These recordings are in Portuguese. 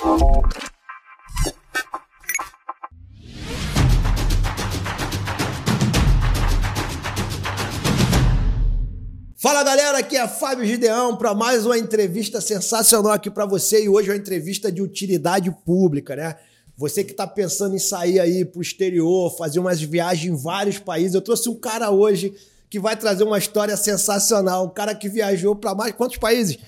Fala galera, aqui é Fábio Gideão para mais uma entrevista sensacional aqui para você e hoje é uma entrevista de utilidade pública, né? Você que está pensando em sair aí para o exterior, fazer umas viagens em vários países, eu trouxe um cara hoje que vai trazer uma história sensacional, um cara que viajou para mais quantos países?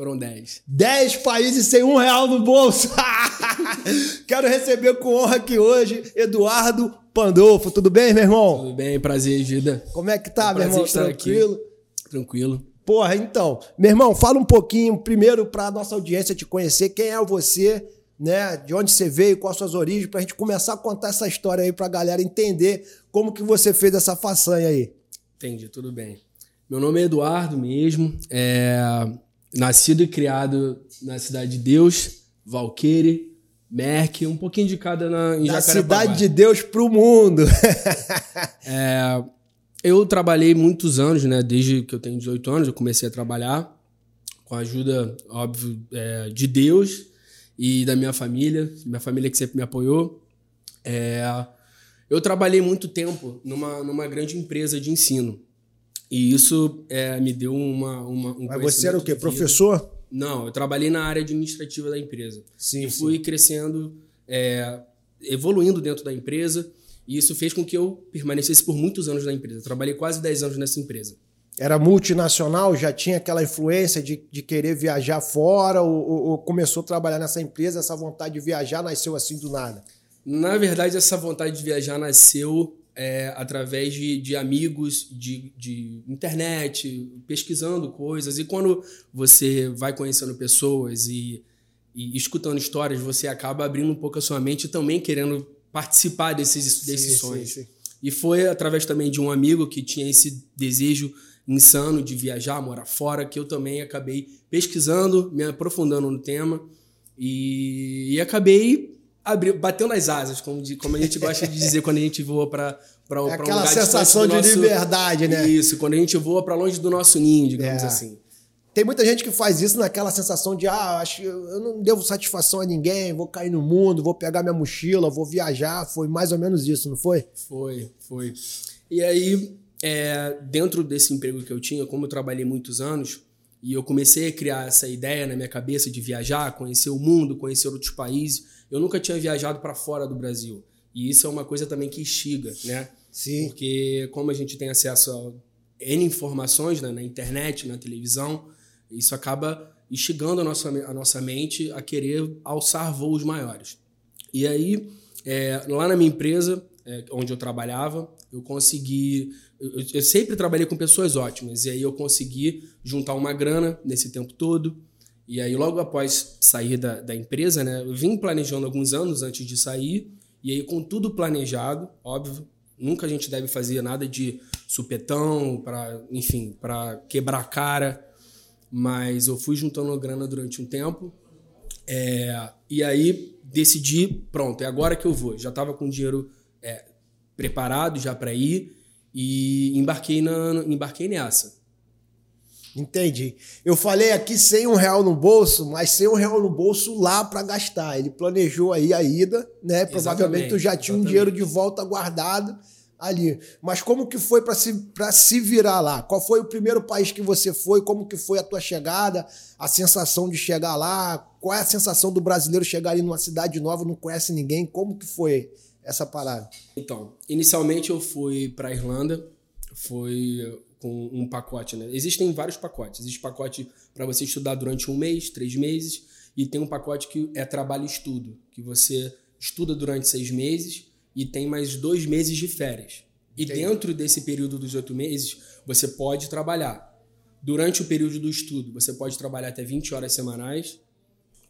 Foram 10. 10 países sem um real no bolso. Quero receber com honra aqui hoje Eduardo Pandolfo. Tudo bem, meu irmão? Tudo bem, prazer, Gida. Como é que tá, É um meu irmão? Tranquilo? aqui. Tranquilo. Porra, então, meu irmão, fala um pouquinho primeiro para nossa audiência te conhecer, quem é você, né? De onde você veio, quais suas origens, pra gente começar a contar essa história aí pra galera entender como que você fez essa façanha aí. Entendi, tudo bem. Meu nome é Eduardo mesmo. É... Nascido e criado na Cidade de Deus, Valqueire, Merck, um pouquinho de cada na, em Da cidade de Deus pro mundo. É, eu trabalhei muitos anos, né? Desde que eu tenho 18 anos, eu comecei a trabalhar com a ajuda, óbvio, é, de Deus e da minha família, minha família que sempre me apoiou. É, eu trabalhei muito tempo numa, numa grande empresa de ensino. E isso é, me deu uma, uma um Mas você era o quê? Professor? Não, eu trabalhei na área administrativa da empresa. Sim, e fui crescendo, é, evoluindo dentro da empresa. E isso fez com que eu permanecesse por muitos anos na empresa. Eu trabalhei quase 10 anos nessa empresa. Era multinacional, já tinha aquela influência de, de querer viajar fora ou, ou- ou começou a trabalhar nessa empresa, essa vontade de viajar nasceu assim do nada? Na verdade, essa vontade de viajar nasceu é, através de, de amigos, de, de internet, pesquisando coisas. E quando você vai conhecendo pessoas e, e escutando histórias, você acaba abrindo um pouco a sua mente e também querendo participar desses, desses Sim, sonhos. sim, sim. E foi através também de um amigo que tinha esse desejo insano de viajar, morar fora, que eu também acabei pesquisando, me aprofundando no tema e, e acabei abri, batendo as asas, como, de- como a gente gosta de dizer quando a gente voa para para um É aquela lugar distante sensação de nosso- liberdade, né? Isso, quando a gente voa para longe do nosso ninho, digamos É. assim. Tem muita gente que faz isso naquela sensação de, ah, acho que eu não devo satisfação a ninguém, vou cair no mundo, vou pegar minha mochila, vou viajar. Foi mais ou menos isso, não foi? Foi, foi. E aí, é, dentro desse emprego que eu tinha, como eu trabalhei muitos anos, e eu comecei a criar essa ideia na minha cabeça de viajar, conhecer o mundo, conhecer outros países, eu nunca tinha viajado para fora do Brasil. E isso é uma coisa também que instiga, né? Sim. Porque como a gente tem acesso a N informações né, na internet, na televisão, isso acaba instigando a nossa, a nossa mente a querer alçar voos maiores. E aí, é, lá na minha empresa, é, onde eu trabalhava, eu consegui. Eu, eu sempre trabalhei com pessoas ótimas, e aí eu consegui juntar uma grana nesse tempo todo. E aí, logo após sair da, da empresa, né, eu vim planejando alguns anos antes de sair, e aí, com tudo planejado, óbvio, nunca a gente deve fazer nada de supetão, para enfim, para quebrar a cara, mas eu fui juntando grana durante um tempo. É, e aí decidi, pronto, é agora que eu vou. Já estava com o dinheiro é, preparado já para ir e embarquei, na, embarquei nessa. Entendi. Eu falei aqui sem um real no bolso, mas sem um real no bolso lá para gastar. Ele planejou aí a ida, né? Provavelmente tu já tinha um exatamente. dinheiro de volta guardado ali. Mas como que foi para se, pra se virar lá? Qual foi o primeiro país que você foi? Como que foi a tua chegada? A sensação de chegar lá? Qual é a sensação do brasileiro chegar ali numa cidade nova, não conhece ninguém? Como que foi essa parada? Então, inicialmente eu fui para Irlanda, foi com um pacote, né? Existem vários pacotes. Existe pacote para você estudar durante um mês, três meses, e tem um pacote que é trabalho e estudo, que você estuda durante seis meses e tem mais dois meses de férias. E Entendi. dentro desse período dos oito meses, você pode trabalhar. Durante o período do estudo, você pode trabalhar até 20 horas semanais.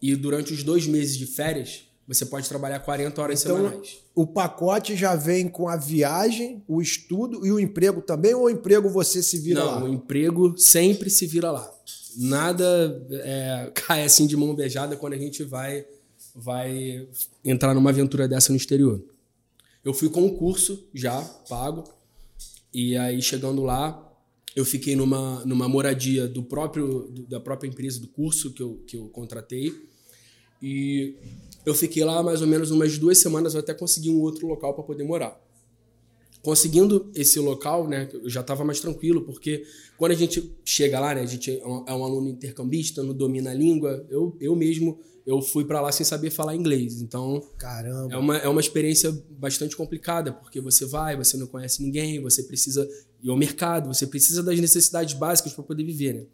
E durante os dois meses de férias, você pode trabalhar 40 horas Então, semanais. o pacote já vem com a viagem, o estudo e o emprego também, ou o emprego você se vira Não, lá? o emprego sempre se vira lá. Nada é, cai assim de mão beijada quando a gente vai, vai entrar numa aventura dessa no exterior. Eu fui com um curso já pago, e aí chegando lá, eu fiquei numa, numa moradia do próprio, da própria empresa do curso que eu, que eu contratei. E eu fiquei lá mais ou menos umas duas semanas até conseguir um outro local para poder morar. Conseguindo esse local, né, eu já estava mais tranquilo, porque quando a gente chega lá, né, a gente é um, é um aluno intercambista, não domina a língua, eu, eu mesmo eu fui para lá sem saber falar inglês. Então, Caramba. é uma, é uma experiência bastante complicada, porque você vai, você não conhece ninguém, você precisa ir ao mercado, você precisa das necessidades básicas para poder viver, né?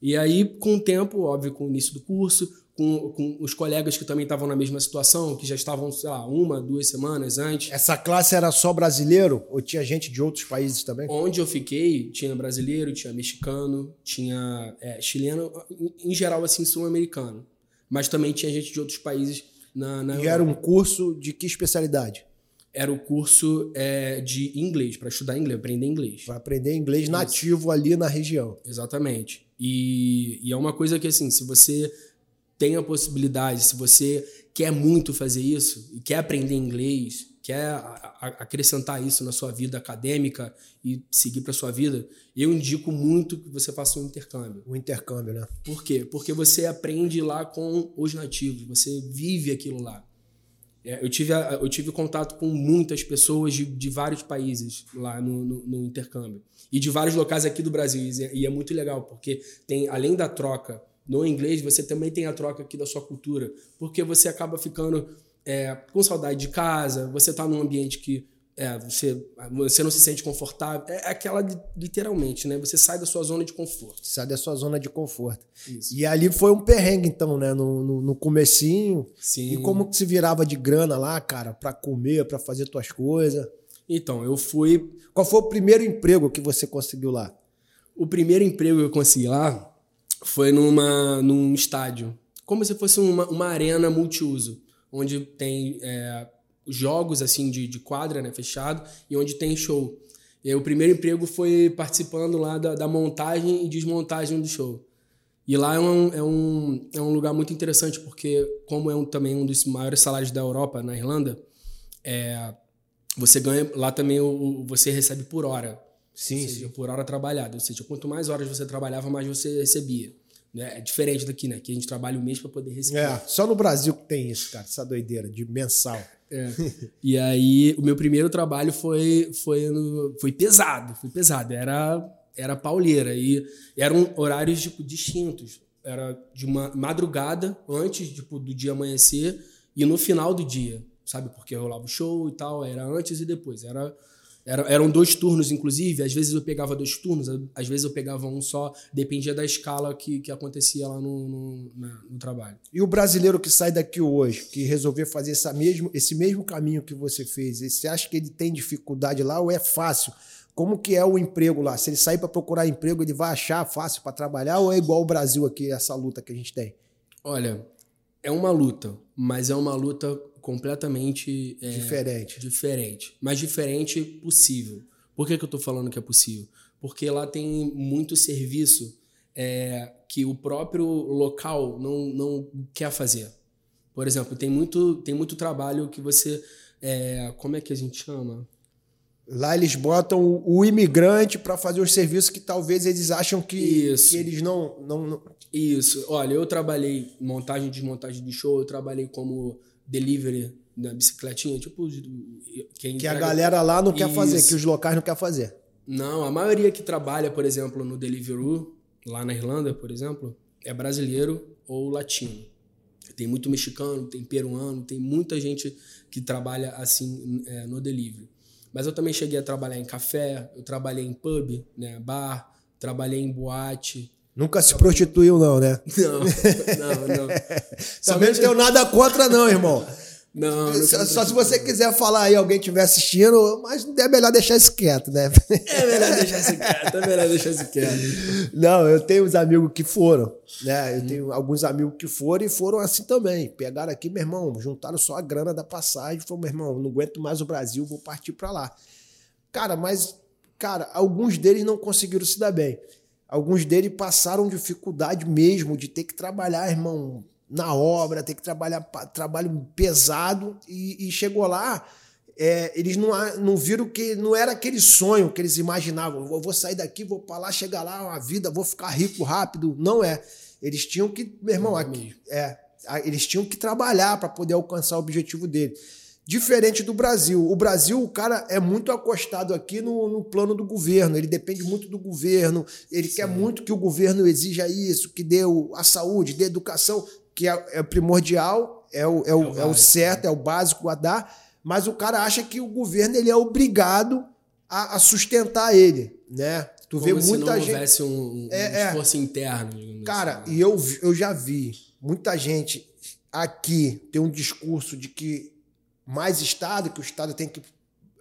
E aí, com o tempo, óbvio, com o início do curso, com, com os colegas que também estavam na mesma situação, que já estavam, sei lá, uma, duas semanas antes. Essa classe era só brasileiro ou tinha gente de outros países também? Onde eu fiquei, tinha brasileiro, tinha mexicano, tinha é, chileno, em geral, assim, sul-americano. Mas também tinha gente de outros países na, na E era um curso de que especialidade? Era o curso é, de inglês, para estudar inglês, aprender inglês. Para aprender inglês nativo ali na região. Exatamente. E, e é uma coisa que, assim, se você tem a possibilidade, se você quer muito fazer isso e quer aprender inglês, quer acrescentar isso na sua vida acadêmica e seguir para sua vida, eu indico muito que você faça um intercâmbio. O intercâmbio, né? Por quê? Porque você aprende lá com os nativos, você vive aquilo lá. É, eu, tive, eu tive contato com muitas pessoas de, de vários países lá no, no- no intercâmbio. E de vários locais aqui do Brasil. E é, e é muito legal, porque tem, além da troca no inglês, você também tem a troca aqui da sua cultura. Porque você acaba ficando é, com saudade de casa, você está num ambiente que é, você, você não se sente confortável. É aquela, li- literalmente, né? Você sai da sua zona de conforto. Sai da sua zona de conforto. Isso. E ali foi um perrengue, então, né? No, no, no comecinho. Sim. E como que se virava de grana lá, cara, pra comer, pra fazer tuas coisas? Então, eu fui. Qual foi o primeiro emprego que você conseguiu lá? O primeiro emprego que eu consegui lá foi numa, num estádio. Como se fosse uma, uma arena multiuso, onde tem é, jogos assim de, de quadra, né, fechado, e onde tem show. E o primeiro emprego foi participando lá da, da montagem e desmontagem do show. E lá é um, é, um, é um lugar muito interessante, porque como é um, também um dos maiores salários da Europa, na Irlanda, é, você ganha lá também o- você recebe por hora. Sim, Ou seja, por hora trabalhada. Ou seja, quanto mais horas você trabalhava, mais você recebia. Né? É diferente daqui, né? Que a gente trabalha o mês para poder receber. É, só no Brasil que tem isso, cara, essa doideira de mensal. É. e aí, o meu primeiro trabalho foi, foi, no- foi pesado, foi pesado. Era, era pauleira. E eram horários tipo, distintos. Era de uma madrugada, antes tipo, do dia amanhecer, e no final do dia, sabe? Porque rolava o show e tal, era antes e depois. Era, era, eram dois turnos, inclusive. Às vezes eu pegava dois turnos, às vezes eu pegava um só, dependia da escala que, que acontecia lá no, no, na- no trabalho. E o brasileiro que sai daqui hoje, que resolver fazer essa mesmo, esse mesmo caminho que você fez, você acha que ele tem dificuldade lá ou é fácil? Como que é o emprego lá? Se ele sair para procurar emprego, ele vai achar fácil para trabalhar ou é igual o Brasil aqui, essa luta que a gente tem? Olha, é uma luta, mas é uma luta completamente é, Diferente. diferente. Mas diferente possível. Por que, que eu tô falando que é possível? Porque lá tem muito serviço é, que o próprio local não, não quer fazer. Por exemplo, tem muito, tem muito trabalho que você. é, como é que a gente chama? Lá eles botam o, o imigrante para fazer os serviços que talvez eles acham que, Isso. que eles não, não, não- Isso. Olha, eu trabalhei em montagem e desmontagem de show, eu trabalhei como delivery na bicicletinha, tipo, quem que a entrega- galera lá não quer fazer, Isso. que os locais não querem fazer. Não, a maioria que trabalha, por exemplo, no Deliveroo, lá na Irlanda, por exemplo, é brasileiro ou latino. Tem muito mexicano, tem peruano, tem muita gente que trabalha assim é, no delivery. Mas eu também cheguei a trabalhar em café, eu trabalhei em pub, né, bar, trabalhei em boate. Nunca se prostituiu, não, né? Não, não, não. Também não tenho nada contra, não, irmão. Não, não Só, só se você quiser falar aí, alguém estiver assistindo, mas é melhor deixar isso quieto, né? É melhor deixar isso quieto, é melhor deixar isso quieto. Não, eu tenho uns amigos que foram, né? Eu tenho alguns amigos que foram e foram assim também. Pegaram aqui, meu irmão, juntaram só a grana da passagem, falou, meu irmão, não aguento mais o Brasil, vou partir para lá. Cara, mas, cara, alguns deles não conseguiram se dar bem. Alguns deles passaram dificuldade mesmo de ter que trabalhar, irmão, na obra, ter que trabalhar trabalho pesado e, e chegou lá, é, eles não, não viram que não era aquele sonho que eles imaginavam. Eu vou sair daqui, vou para lá, chegar lá, uma vida, vou ficar rico rápido. Não é. Eles tinham que, meu irmão, aqui, é, Eles tinham que trabalhar para poder alcançar o objetivo dele. Diferente do Brasil. O Brasil, o cara é muito acostado aqui no, no plano do governo. Ele depende muito do governo. Ele Sim. quer muito que o governo exija isso, que dê a saúde, dê a educação, que é, é primordial, é o, é, o, é, o, é o certo, é o básico a dar. Mas o cara acha que o governo ele é obrigado a, a sustentar ele, né? Tu Como vê muita se não gente. houvesse um, um é, esforço é. interno. Cara, assim. e eu, eu já vi muita gente aqui ter um discurso de que mais Estado, que o Estado tem que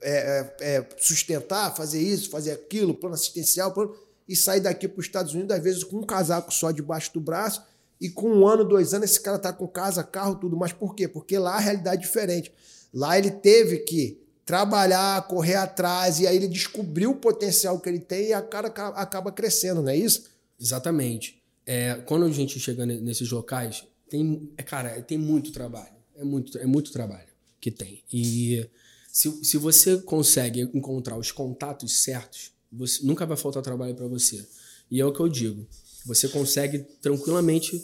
é, é, é, sustentar, fazer isso, fazer aquilo, plano assistencial, plano, e sair daqui para os Estados Unidos, às vezes, com um casaco só debaixo do braço, e com um ano, dois anos, esse cara tá com casa, carro, tudo. Mas por quê? Porque lá a realidade é diferente. Lá ele teve que trabalhar, correr atrás, e aí ele descobriu o potencial que ele tem e a cara acaba crescendo, não é isso? Exatamente. É, quando a gente chega nesses locais, tem, é, cara, tem muito trabalho. É muito, é muito trabalho que tem. E se, se você consegue encontrar os contatos certos, você, nunca vai faltar trabalho para você. E é o que eu digo. Você consegue tranquilamente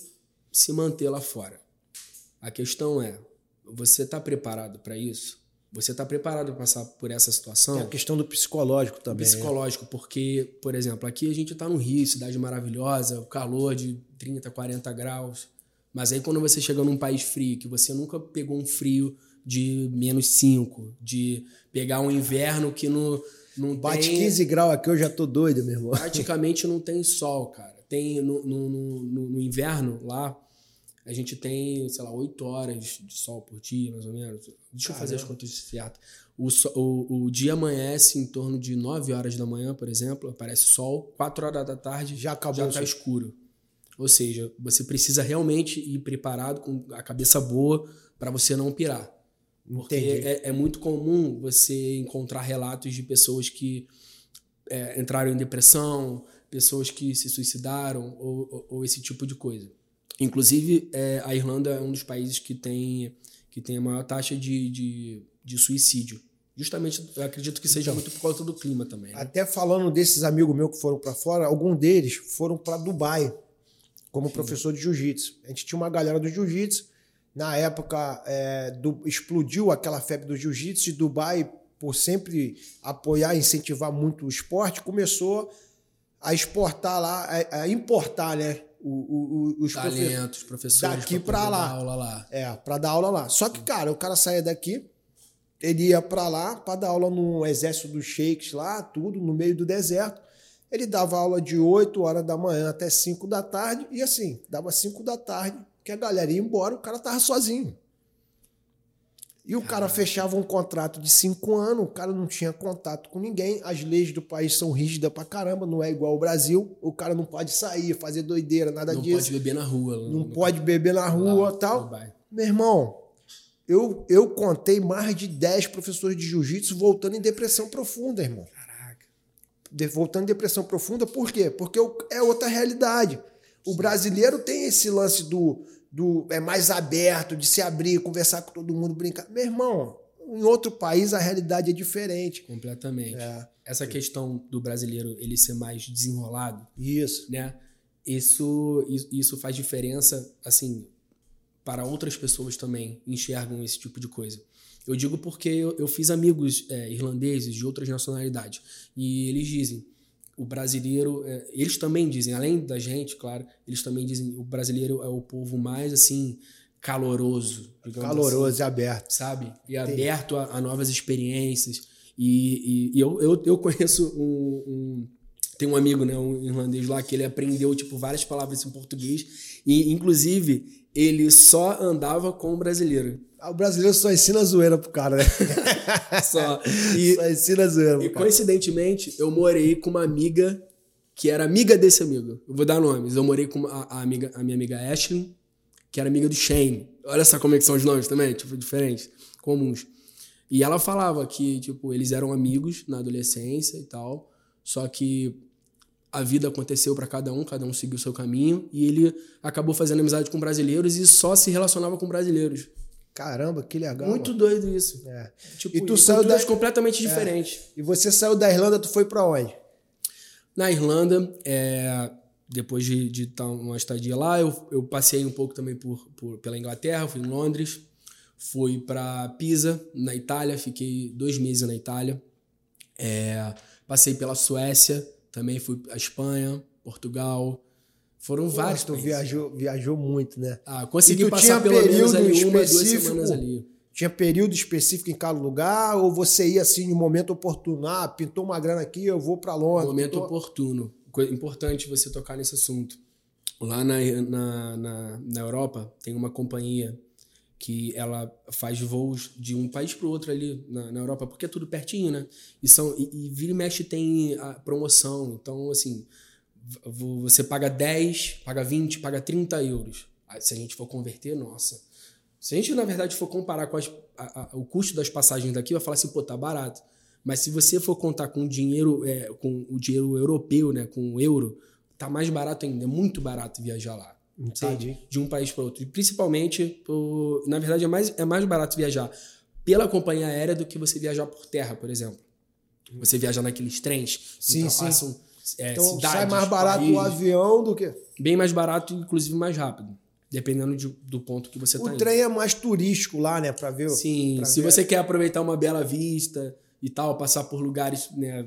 se manter lá fora. A questão é, você está preparado para isso? Você está preparado para passar por essa situação? É a questão do psicológico também. Né? Psicológico, porque, por exemplo, aqui a gente está no Rio, cidade maravilhosa, o calor de 30, 40 graus. Mas aí quando você chega num país frio, que você nunca pegou um frio de menos 5, de pegar um inverno que no, não Bate tem... 15 graus aqui, eu já tô doido, meu irmão. Praticamente não tem sol, cara. Tem no, no, no, no inverno lá, a gente tem, sei lá, 8 horas de sol por dia, mais ou menos. Deixa Caramba. eu fazer as contas certas. O, o, o dia amanhece em torno de 9 horas da manhã, por exemplo, aparece sol, 4 horas da tarde já acabou já tá escuro. Ou seja, você precisa realmente ir preparado com a cabeça boa para você não pirar. Porque é, é, muito comum você encontrar relatos de pessoas que é, entraram em depressão, pessoas que se suicidaram ou, ou, ou esse tipo de coisa. Inclusive, é, a Irlanda é um dos países que tem, que tem a maior taxa de, de, de suicídio. Justamente, eu acredito que seja então, muito por causa do clima também. Né? Até falando desses amigos meus que foram para fora, alguns deles foram para Dubai como Sim. professor de jiu-jitsu. A gente tinha uma galera do jiu-jitsu na época, é, do, explodiu aquela febre do jiu-jitsu e Dubai, por sempre apoiar e incentivar muito o esporte, começou a exportar lá, a, a importar, né? O, o, os talentos, professores daqui para lá. aula lá. É, para dar aula lá. Só que, cara, o cara saía daqui, ele ia para lá para dar aula no exército dos sheiks lá, tudo no meio do deserto. Ele dava aula de 8 horas da manhã até 5 da tarde e assim, dava 5 da tarde, que a galera ia embora, o cara tava sozinho. E o cara fechava um contrato de cinco anos, o cara não tinha contato com ninguém, as leis do país são rígidas pra caramba, não é igual ao Brasil, o cara não pode sair, fazer doideira, nada não disso. Não pode beber na rua. Não, não pode beber na rua e tal. Meu irmão, eu, eu contei mais de 10 professores de jiu-jitsu voltando em depressão profunda, irmão. Caraca. De, voltando em depressão profunda, por quê? Porque é outra realidade. O brasileiro tem esse lance do do é mais aberto, de se abrir, conversar com todo mundo, brincar. Meu irmão, em outro país a realidade é diferente. Completamente. É. Essa questão do brasileiro ele ser mais desenrolado. Isso. Né? Isso, isso faz diferença, assim, para outras pessoas também enxergam esse tipo de coisa. Eu digo porque eu, eu fiz amigos é, irlandeses de outras nacionalidades e eles dizem o brasileiro, é, eles também dizem, além da gente, claro, eles também dizem o brasileiro é o povo mais assim caloroso, caloroso assim, e aberto, sabe? E aberto a, a, novas experiências. E, e, e eu, eu, eu, conheço um, um, tem um amigo, né, um irlandês lá que ele aprendeu tipo várias palavras em português e inclusive ele só andava com o brasileiro. Ah, o brasileiro só ensina zoeira pro cara, né? só. E, só ensina zoeira. E coincidentemente, eu morei com uma amiga que era amiga desse amigo. Eu vou dar nomes. Eu morei com a, a amiga, a minha amiga Ashley, que era amiga do Shane. Olha só como que são os nomes também, tipo, diferentes, comuns. E ela falava que, tipo, eles eram amigos na adolescência e tal, só que a vida aconteceu para cada um, cada um seguiu o seu caminho, e ele acabou fazendo amizade com brasileiros e só se relacionava com brasileiros. Caramba, que legal. Muito mano. doido isso. É. Tipo, e tu saiu da... completamente é. diferentes. E você saiu da Irlanda, tu foi para onde? Na Irlanda, é... depois de, de estar uma estadia lá, eu, eu passei um pouco também por, por pela Inglaterra, fui em Londres, fui para Pisa, na Itália, fiquei dois meses na Itália. É, passei pela Suécia, também fui à Espanha, Portugal. Foram Pô, vários Tu países. viajou, viajou muito, né? Ah, consegui passar tinha pelo menos período ali uma, duas específico? semanas ali. Tinha período específico em cada lugar? Ou você ia assim, no momento oportuno? Ah, pintou uma grana aqui, eu vou pra Londres. Momento pintou- oportuno. Importante você tocar nesse assunto. Lá na, na, na, na Europa tem uma companhia que ela faz voos de um país para o outro ali na, na Europa, porque é tudo pertinho, né? E, são, e, e vira e mexe tem a promoção. Então, assim, você paga 10, paga 20, paga 30 euros. Se a gente for converter, nossa. Se a gente, na verdade, for comparar com as- a- a- o custo das passagens daqui, vai falar assim, pô, tá barato. Mas se você for contar com dinheiro, é, com o dinheiro europeu, né, com o euro, tá mais barato ainda, é muito barato viajar lá. Entendi. De um país para outro. E principalmente, por- na verdade, é mais, é mais barato viajar pela companhia aérea do que você viajar por terra, por exemplo. Você viaja naqueles trens que Sim, sim. ultrapassam é, Então cidades, sai mais barato o países. avião do que. Bem mais barato, inclusive mais rápido. Dependendo de- do ponto que você O tá indo. trem é mais turístico lá, né? Pra ver. o- Sim, pra se ver. você quer aproveitar uma bela vista e tal, passar por lugares, né,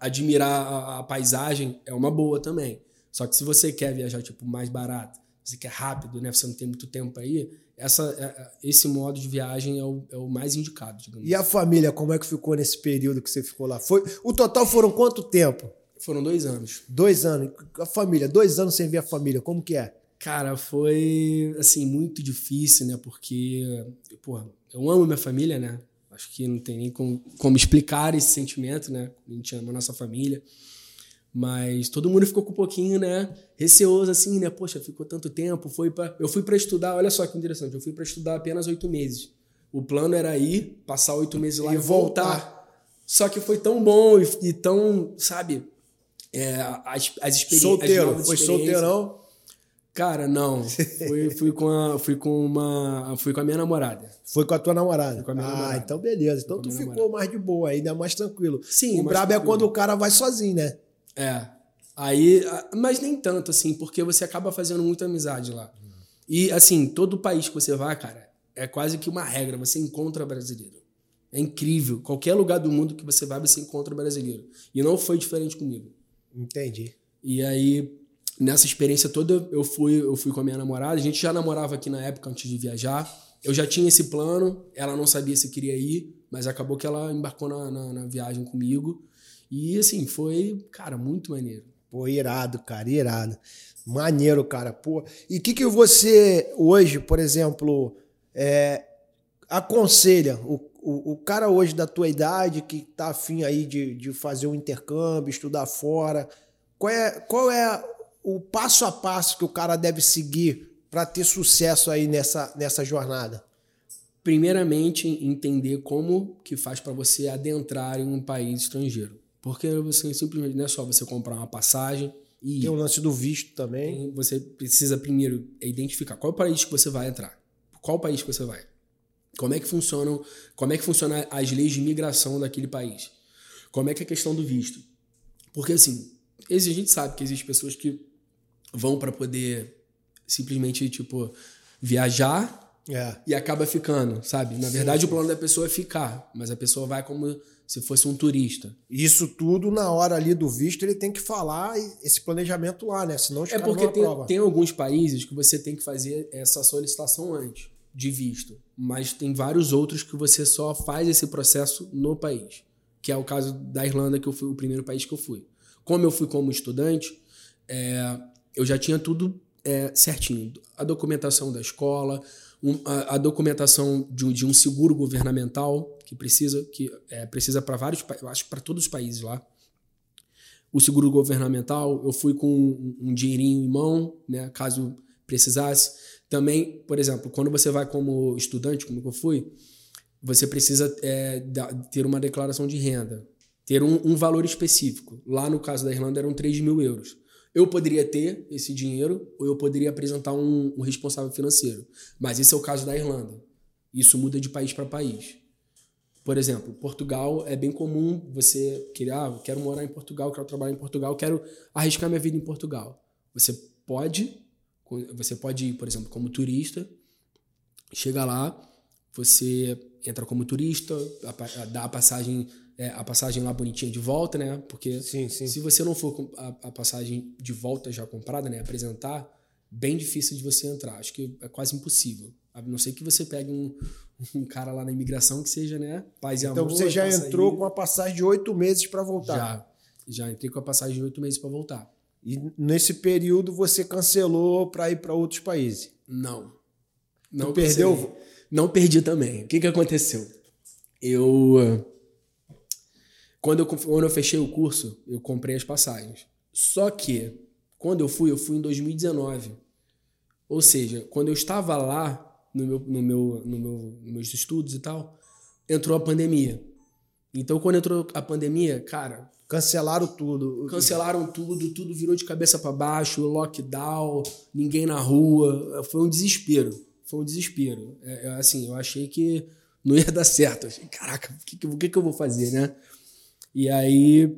admirar a, a paisagem, é uma boa também. Só que se você quer viajar tipo mais barato, você quer rápido, né, você não tem muito tempo aí, essa, é- é- esse modo de viagem é o, é o mais indicado, digamos. E a família, como é que ficou nesse período que você ficou lá? Foi... O total foram quanto tempo? Foram dois anos. Dois anos. A família, dois anos sem ver a família, como que é? Cara, foi assim muito difícil, né? Porque, pô, eu amo minha família, né? Acho que não tem nem como, como explicar esse sentimento, né? A gente ama a nossa família. Mas todo mundo ficou com um pouquinho, né? Receoso assim, né? Poxa, ficou tanto tempo. Foi para eu fui para estudar. Olha só que interessante. Eu fui para estudar apenas oito meses. O plano era ir, passar oito meses lá E e, voltar. voltar. Só que foi tão bom e, e tão, sabe? É, as, as experiências. Solteiro, foi solteirão. Cara, não. Fui, fui, com a, fui com uma. Fui com a minha namorada. Foi com a tua namorada. com a minha ah, namorada. então beleza. Então tu ficou namorada. mais de boa, ainda mais tranquilo. Sim, O brabo é quando o cara vai sozinho, né? É. Aí. Mas nem tanto, assim, porque você acaba fazendo muita amizade lá. E, assim, todo país que você vai, cara, é quase que uma regra. Você encontra brasileiro. É incrível. Qualquer lugar do mundo que você vai, você encontra brasileiro. E não foi diferente comigo. Entendi. E aí, nessa experiência toda, eu fui, eu fui com a minha namorada. A gente já namorava aqui na época antes de viajar. Eu já tinha esse plano, ela não sabia se queria ir, mas acabou que ela embarcou na, na, na viagem comigo. E assim, foi, cara, muito maneiro. Pô, irado, cara, irado. Maneiro, cara. Pô. E o que, que você hoje, por exemplo, é, aconselha o, o, o cara hoje da tua idade que tá afim aí de, de fazer um intercâmbio, estudar fora? Qual é, qual é o passo a passo que o cara deve seguir para ter sucesso aí nessa, nessa jornada? Primeiramente, entender como que faz para você adentrar em um país estrangeiro. Porque você simplesmente não é só você comprar uma passagem e. Tem o lance do visto também. Você precisa primeiro identificar qual país que você vai entrar. Qual país que você vai? Como é que funcionam, como é que funcionam as leis de imigração daquele país? Como é que é a questão do visto? Porque assim, a gente sabe que existem pessoas que vão para poder simplesmente tipo viajar É. e acaba ficando, sabe? Na verdade, o plano da pessoa é ficar, mas a pessoa vai como se fosse um turista. Isso tudo na hora ali do visto ele tem que falar esse planejamento lá, né? Senão os É porque tem, tem alguns países que você tem que fazer essa solicitação antes de visto, mas tem vários outros que você só faz esse processo no país, que é o caso da Irlanda, que eu fui o primeiro país que eu fui. Como eu fui como estudante, é, eu já tinha tudo é, certinho. A documentação da escola, um- a, a documentação de, um- de um seguro governamental que precisa, que é, precisa para vários, eu acho para todos os países lá o seguro governamental, eu fui com um, um dinheirinho em mão, né, caso precisasse. Também, por exemplo, quando você vai como estudante, como eu fui, você precisa é, ter uma declaração de renda, ter um, um valor específico. Lá no caso da Irlanda eram 3 mil euros. Eu poderia ter esse dinheiro ou eu poderia apresentar um, um responsável financeiro. Mas esse é o caso da Irlanda. Isso muda de país para país. Por exemplo, Portugal é bem comum você querer, ah, quero morar em Portugal, quero trabalhar em Portugal, quero arriscar minha vida em Portugal. Você pode, você pode ir, por exemplo, como turista, chega lá, você entra como turista, dá a passagem é, a passagem lá bonitinha de volta, né? Porque sim, sim. se você não for com a, a, passagem de volta já comprada, né? Apresentar, bem difícil de você entrar. Acho que é quase impossível. A não ser que você pegue um, um cara lá na imigração que seja, né? Paz e então amor. Então você já entrou aí. com a passagem de oito meses para voltar? Já. Já entrei com a passagem de oito meses para voltar. E nesse período você cancelou para ir para outros países? Não. Não tu perdeu? Não perdi também. O que, que aconteceu? Eu quando eu, quando eu fechei o curso, eu comprei as passagens. Só que, quando eu fui, eu fui em 2019. Ou seja, quando eu estava lá, no meu, no meu, no meu, nos meus estudos e tal, entrou a pandemia. Então, quando entrou a pandemia, cara. Cancelaram tudo. Cancelaram tudo, tudo virou de cabeça para baixo, lockdown, ninguém na rua. Foi um desespero. Foi um desespero. É, assim, eu achei que não ia dar certo. Eu achei, caraca, o que, que, que eu vou fazer, né? E aí,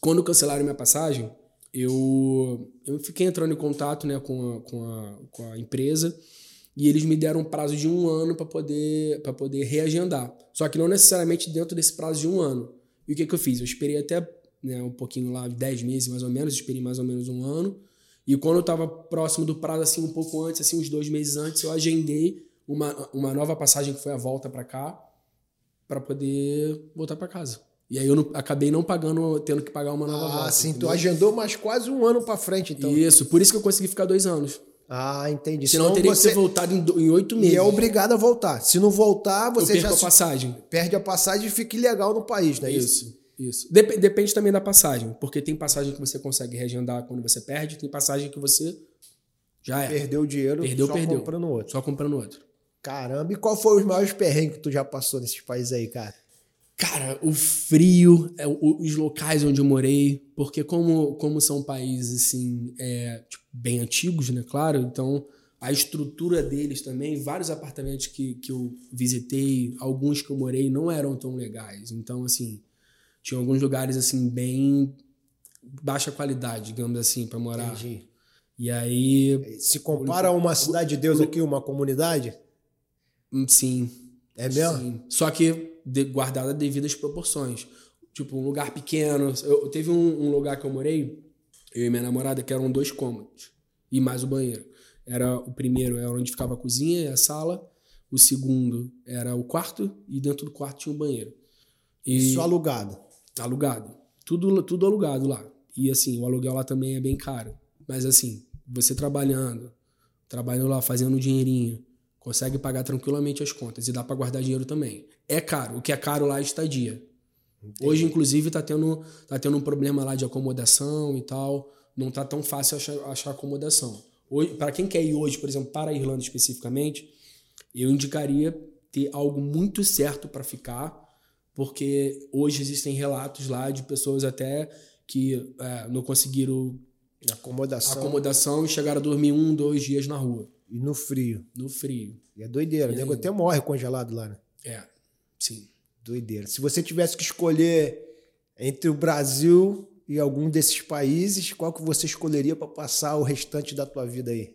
quando cancelaram minha passagem, eu, eu fiquei entrando em contato né, com, a, com, a, com a empresa e eles me deram um prazo de um ano para poder, poder reagendar. Só que não necessariamente dentro desse prazo de um ano. E o que, que eu fiz? Eu esperei até né, um pouquinho lá, 10 meses mais ou menos, esperei mais ou menos um ano. E quando eu estava próximo do prazo, assim, um pouco antes, assim, uns dois meses antes, eu agendei uma, uma nova passagem que foi a volta para cá, para poder voltar para casa. E aí eu não, acabei não pagando, tendo que pagar uma nova ah, volta. Ah, sim, tu agendou mais quase um ano para frente, então. Isso, por isso que eu consegui ficar dois anos. Ah, entendi. Senão, Senão teria você... que ter voltado em oito meses. E é obrigado a voltar. Se não voltar, você eu já. a passagem. Perde a passagem e fica ilegal no país, não é isso? Isso. Isso. Dep depende também da passagem, porque tem passagem que você consegue reagendar quando você perde, tem passagem que você já é. Perdeu o dinheiro perdeu, só perdeu. comprando outro. Só comprando outro. Caramba, e qual foi os maiores perrengues que tu já passou nesses países aí, cara? Cara, o frio, é, os locais onde eu morei, porque como, como são países assim, é, tipo, bem antigos, né, claro, então a estrutura deles também, vários apartamentos que, que eu visitei, alguns que eu morei, não eram tão legais. Então, assim, tinha alguns lugares assim bem baixa qualidade, digamos assim, para morar. Entendi. E aí. Se compara a uma cidade de Deus aqui, uma comunidade? Sim. É mesmo? Sim. Só que de, guardada devidas proporções. Tipo, um lugar pequeno. Eu, teve um, um, lugar que eu morei, eu e minha namorada, que eram dois cômodos e mais o banheiro. Era o primeiro era onde ficava a cozinha e a sala. O segundo era o quarto e dentro do quarto tinha um banheiro. E Isso alugado. Alugado. Tudo, tudo alugado lá. E assim, o aluguel lá também é bem caro. Mas assim, você trabalhando, trabalhando lá, fazendo um dinheirinho, consegue pagar tranquilamente as contas e dá para guardar dinheiro também. É caro, o que é caro lá é estadia. Entendi. Hoje, inclusive, tá tendo, tá tendo um problema lá de acomodação e tal. Não tá tão fácil achar, achar acomodação. Para quem quer ir hoje, por exemplo, para a Irlanda especificamente, eu indicaria ter algo muito certo para ficar, porque hoje existem relatos lá de pessoas até que é, não conseguiram acomodação. acomodação e chegaram a dormir um, dois dias na rua. E no frio. No frio. E é doideira. E o nego até morre congelado lá, né? É, sim. Doideira. Se você tivesse que escolher entre o Brasil e algum desses países, qual que você escolheria para passar o restante da tua vida aí?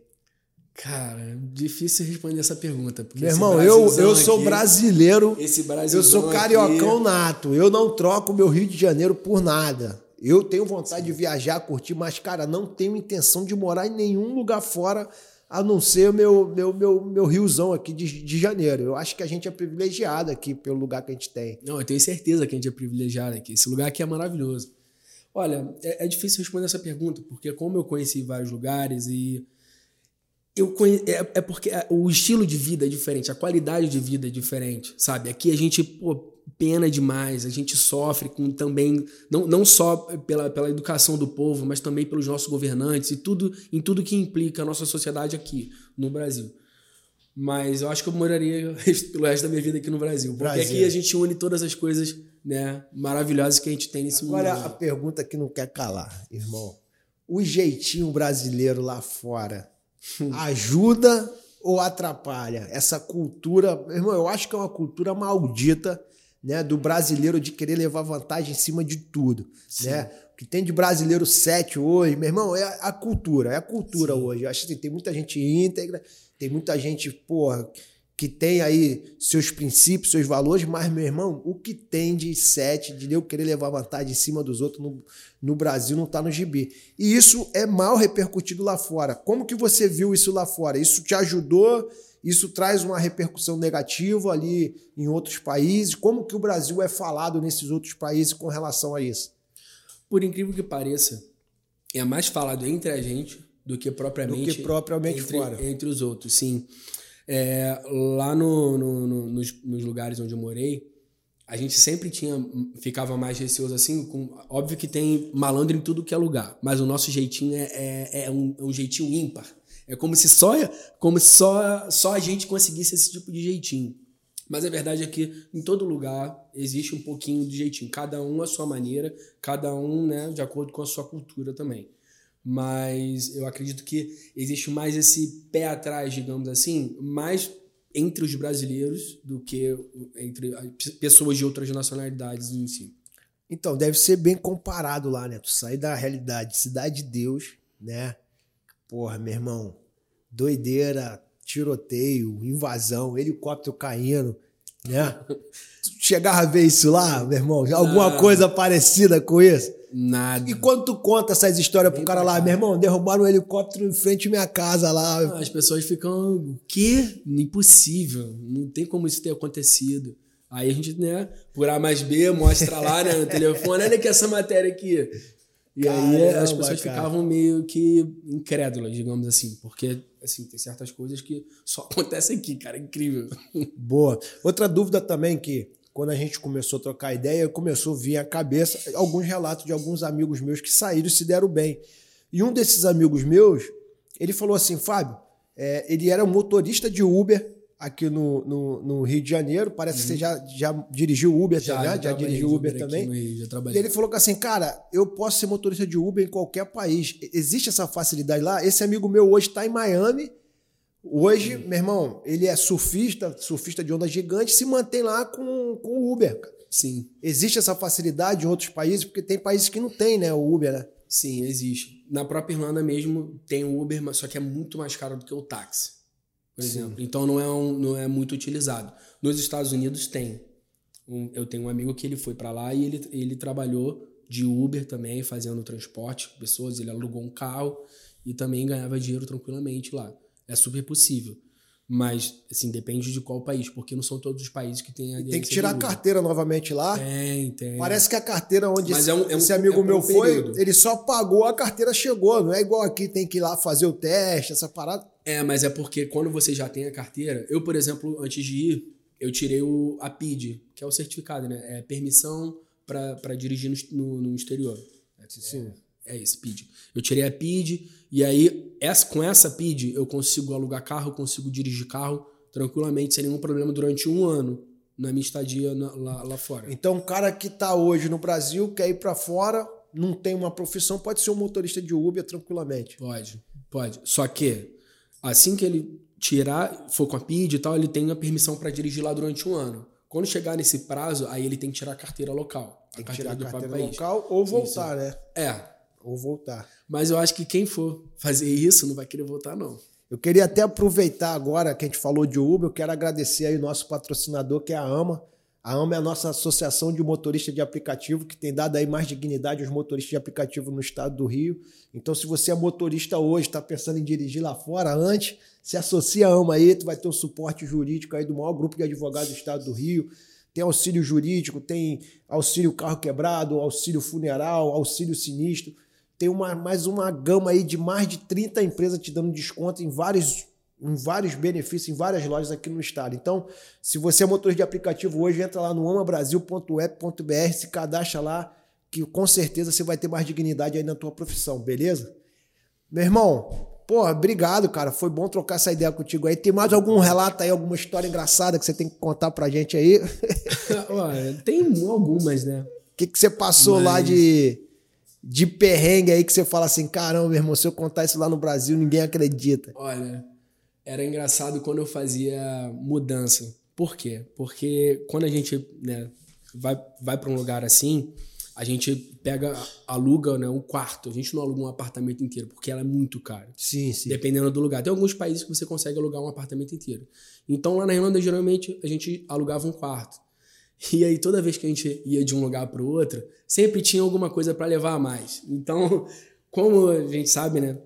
Cara, difícil responder essa pergunta. Meu irmão, eu, eu sou aqui, brasileiro. Esse. Eu sou cariocão aqui. nato. Eu não troco meu Rio de Janeiro por nada. Eu tenho vontade Sim. de viajar, curtir, mas, cara, não tenho intenção de morar em nenhum lugar fora a não ser o meu, meu, meu, meu riozão aqui de, de janeiro. Eu acho que a gente é privilegiado aqui pelo lugar que a gente tem. Não, eu tenho certeza que a gente é privilegiado aqui. Esse lugar aqui é maravilhoso. Olha, é, é difícil responder essa pergunta, porque como eu conheci vários lugares e eu conhe... é, é porque o estilo de vida é diferente, a qualidade de vida é diferente, sabe? Aqui a gente, pô, pena demais, a gente sofre com também, não, não só pela, pela educação do povo, mas também pelos nossos governantes e tudo em tudo que implica a nossa sociedade aqui no Brasil. Mas eu acho que eu moraria pelo resto da minha vida aqui no Brasil. Porque Brasil. aqui a gente une todas as coisas né, maravilhosas que a gente tem nesse Agora, mundo. Agora, a pergunta que não quer calar, irmão. O jeitinho brasileiro lá fora ajuda ou atrapalha essa cultura? Irmão, eu acho que é uma cultura maldita né, do brasileiro de querer levar vantagem em cima de tudo, né? O que tem de brasileiro 7 hoje, meu irmão, é a cultura, é a cultura Sim. hoje. Eu acho que tem muita gente íntegra, tem muita gente, porra, que tem aí seus princípios, seus valores, mas, meu irmão, o que tem de sete, de eu querer levar vantagem em cima dos outros no, no Brasil não está no gibi. E isso é mal repercutido lá fora. Como que você viu isso lá fora? Isso te ajudou? Isso traz uma repercussão negativa ali em outros países? Como que o Brasil é falado nesses outros países com relação a isso? Por incrível que pareça, é mais falado entre a gente do que propriamente, do que propriamente entre, fora. entre os outros, sim. É, lá no, no, no, nos, nos, lugares onde eu morei, a gente sempre tinha, ficava mais receoso assim. Com, óbvio que tem malandro em tudo que é lugar, mas o nosso jeitinho é, é, é um, é um jeitinho ímpar. É como se só, como só, só a gente conseguisse esse tipo de jeitinho. Mas a verdade é que em todo lugar existe um pouquinho de jeitinho. Cada um a sua maneira, cada um né, de acordo com a sua cultura também mas eu acredito que existe mais esse pé atrás, digamos assim, mais entre os brasileiros do que entre pessoas de outras nacionalidades em si. Então, deve ser bem comparado lá, né? Tu sair da realidade, cidade de Deus, né? Porra, meu irmão, doideira, tiroteio, invasão, helicóptero caindo, né? chegava a ver isso lá, meu irmão? Alguma Não. coisa parecida com isso? Nada. E quando tu conta essas histórias pro cara lá, meu irmão, derrubaram um helicóptero em frente à minha casa lá. Não, as pessoas ficam, o quê? Impossível. Não tem como isso ter acontecido. Aí a gente, né, por A mais B, mostra lá né, no telefone, olha que essa matéria aqui. E Caramba, aí as pessoas cara. ficavam meio que incrédulas, digamos assim, porque assim, tem certas coisas que só acontecem aqui, cara, é incrível. Boa. Outra dúvida também que quando a gente começou a trocar ideia, começou a vir à cabeça alguns relatos de alguns amigos meus que saíram e se deram bem. E um desses amigos meus, ele falou assim, Fábio, é, ele era motorista de Uber aqui no, no, no, Rio de Janeiro. Parece uhum. que você já, já dirigiu Uber já, também, já, já dirigiu Uber, Uber também. Rio, e ele falou que assim, cara, eu posso ser motorista de Uber em qualquer país. Existe essa facilidade lá. Esse amigo meu hoje está em Miami Hoje, meu irmão, ele é surfista, surfista de onda gigante, se mantém lá com, com o Uber. Sim. Existe essa facilidade em outros países, porque tem países que não tem, né, o Uber, né? Sim, existe. Na própria Irlanda mesmo tem o Uber, mas só que é muito mais caro do que o táxi, por Sim. exemplo. Então não é, um, não é muito utilizado. Nos Estados Unidos tem. Um, eu tenho um amigo que ele foi para lá e ele, ele trabalhou de Uber também, fazendo transporte com pessoas. Ele alugou um carro e também ganhava dinheiro tranquilamente lá. É super possível. Mas, assim, depende de qual país, porque não são todos os países que têm a Tem que tirar a carteira novamente lá. Tem, tem. Parece que a carteira onde esse, é um, é um, esse, amigo é meu foi, ele só pagou, a carteira chegou. Não é igual aqui, tem que ir lá fazer o teste, essa parada. É, mas é porque quando você já tem a carteira, eu, por exemplo, antes de ir, eu tirei o, a PID, que é o certificado, né? É permissão para dirigir no, no, exterior. Sim. É, é isso, PID. Eu tirei a PID e aí, essa, com essa PID, eu consigo alugar carro, consigo dirigir carro tranquilamente, sem nenhum problema, durante um ano na minha estadia na, lá, lá fora. Então, o cara que está hoje no Brasil, quer ir para fora, não tem uma profissão, pode ser um motorista de Uber tranquilamente. Pode, pode. Só que, assim que ele tirar, for com a PID e tal, ele tem a permissão para dirigir lá durante um ano. Quando chegar nesse prazo, aí ele tem que tirar a carteira local. Tem que tirar a carteira local ou voltar, Sim, né? É, ou voltar. Mas eu acho que quem for fazer isso não vai querer voltar, não. Eu queria até aproveitar agora que a gente falou de Uber, eu quero agradecer aí o nosso patrocinador, que é a AMA. A AMA é a nossa associação de motoristas de aplicativo, que tem dado aí mais dignidade aos motoristas de aplicativo no estado do Rio. Então, se você é motorista hoje, está pensando em dirigir lá fora, antes, se associa à AMA aí, tu vai ter o suporte jurídico aí do maior grupo de advogados do estado do Rio. Tem auxílio jurídico, tem auxílio carro quebrado, auxílio funeral, auxílio sinistro tem uma, mais uma gama aí de mais de 30 empresas te dando desconto em vários, em vários benefícios, em várias lojas aqui no estado. Então, se você é motorista de aplicativo hoje, entra lá no amabrasil.web.br, se cadastra lá, que com certeza você vai ter mais dignidade aí na tua profissão, beleza? Meu irmão, Pô, obrigado, cara. Foi bom trocar essa ideia contigo aí. Tem mais algum relato aí, alguma história engraçada que você tem que contar pra gente aí? Olha, tem algumas, né? O que, que você passou Mas... lá de de perrengue aí que você fala assim, caramba, meu irmão, se eu contar isso lá no Brasil, ninguém acredita? Olha, era engraçado quando eu fazia mudança. Por quê? Porque quando a gente, né, vai, vai para um lugar assim, a gente pega, aluga né, um quarto. A gente não aluga um apartamento inteiro, porque ela é muito cara. Sim, sim. Dependendo do lugar. Tem alguns países que você consegue alugar um apartamento inteiro. Então lá na Irlanda, geralmente, a gente alugava um quarto. E aí, toda vez que a gente ia de um lugar para o outro, sempre tinha alguma coisa para levar a mais. Então, como a gente sabe, né?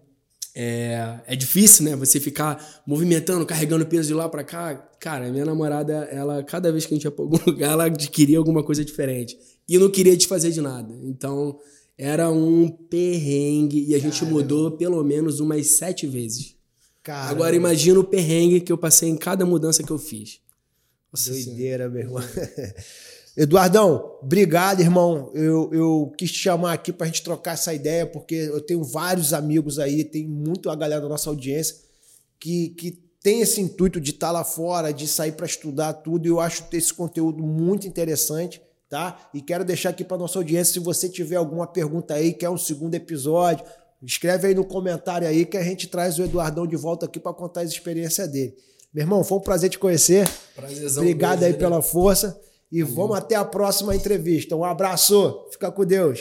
É, é difícil, né? Você ficar movimentando, carregando peso de lá para cá. Cara, minha namorada, ela, cada vez que a gente ia pra algum lugar, ela adquiria alguma coisa diferente. E não queria desfazer de nada. Então, era um perrengue. E a gente Caramba. mudou pelo menos umas sete vezes. Caramba. Agora, imagina o perrengue que eu passei em cada mudança que eu fiz. Nossa Doideira, meu irmão. Eduardão, obrigado, irmão. Eu, eu quis te chamar aqui para a gente trocar essa ideia, porque eu tenho vários amigos aí, tem muito a galera da nossa audiência que, que tem esse intuito de estar tá lá fora, de sair para estudar tudo, e eu acho esse conteúdo muito interessante, tá? E quero deixar aqui para nossa audiência, se você tiver alguma pergunta aí, quer um segundo episódio, escreve aí no comentário aí que a gente traz o Eduardão de volta aqui para contar a experiência dele. Meu irmão, foi um prazer te conhecer. Prazerzão Obrigado aí né? pela força. E vamos até a próxima entrevista. Um abraço. Fica com Deus.